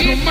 Imagine